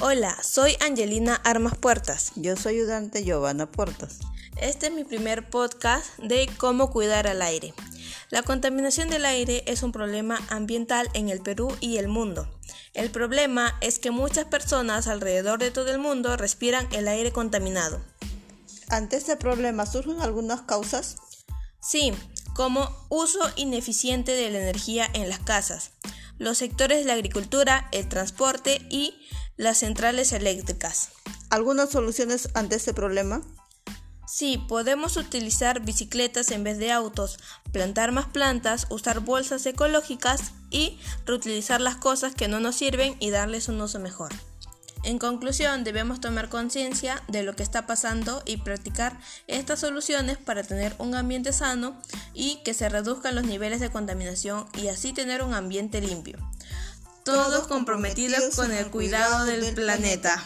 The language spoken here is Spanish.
Hola, soy Angelina Armas Puertas. Yo soy ayudante Giovanna Puertas. Este es mi primer podcast de cómo cuidar al aire. La contaminación del aire es un problema ambiental en el Perú y el mundo. El problema es que muchas personas alrededor de todo el mundo respiran el aire contaminado. Ante este problema surgen algunas causas. Sí, como uso ineficiente de la energía en las casas, los sectores de la agricultura, el transporte y las centrales eléctricas. ¿Algunas soluciones ante este problema? Sí, podemos utilizar bicicletas en vez de autos, plantar más plantas, usar bolsas ecológicas y reutilizar las cosas que no nos sirven y darles un uso mejor. En conclusión, debemos tomar conciencia de lo que está pasando y practicar estas soluciones para tener un ambiente sano y que se reduzcan los niveles de contaminación y así tener un ambiente limpio. Todos comprometidos con el cuidado del planeta.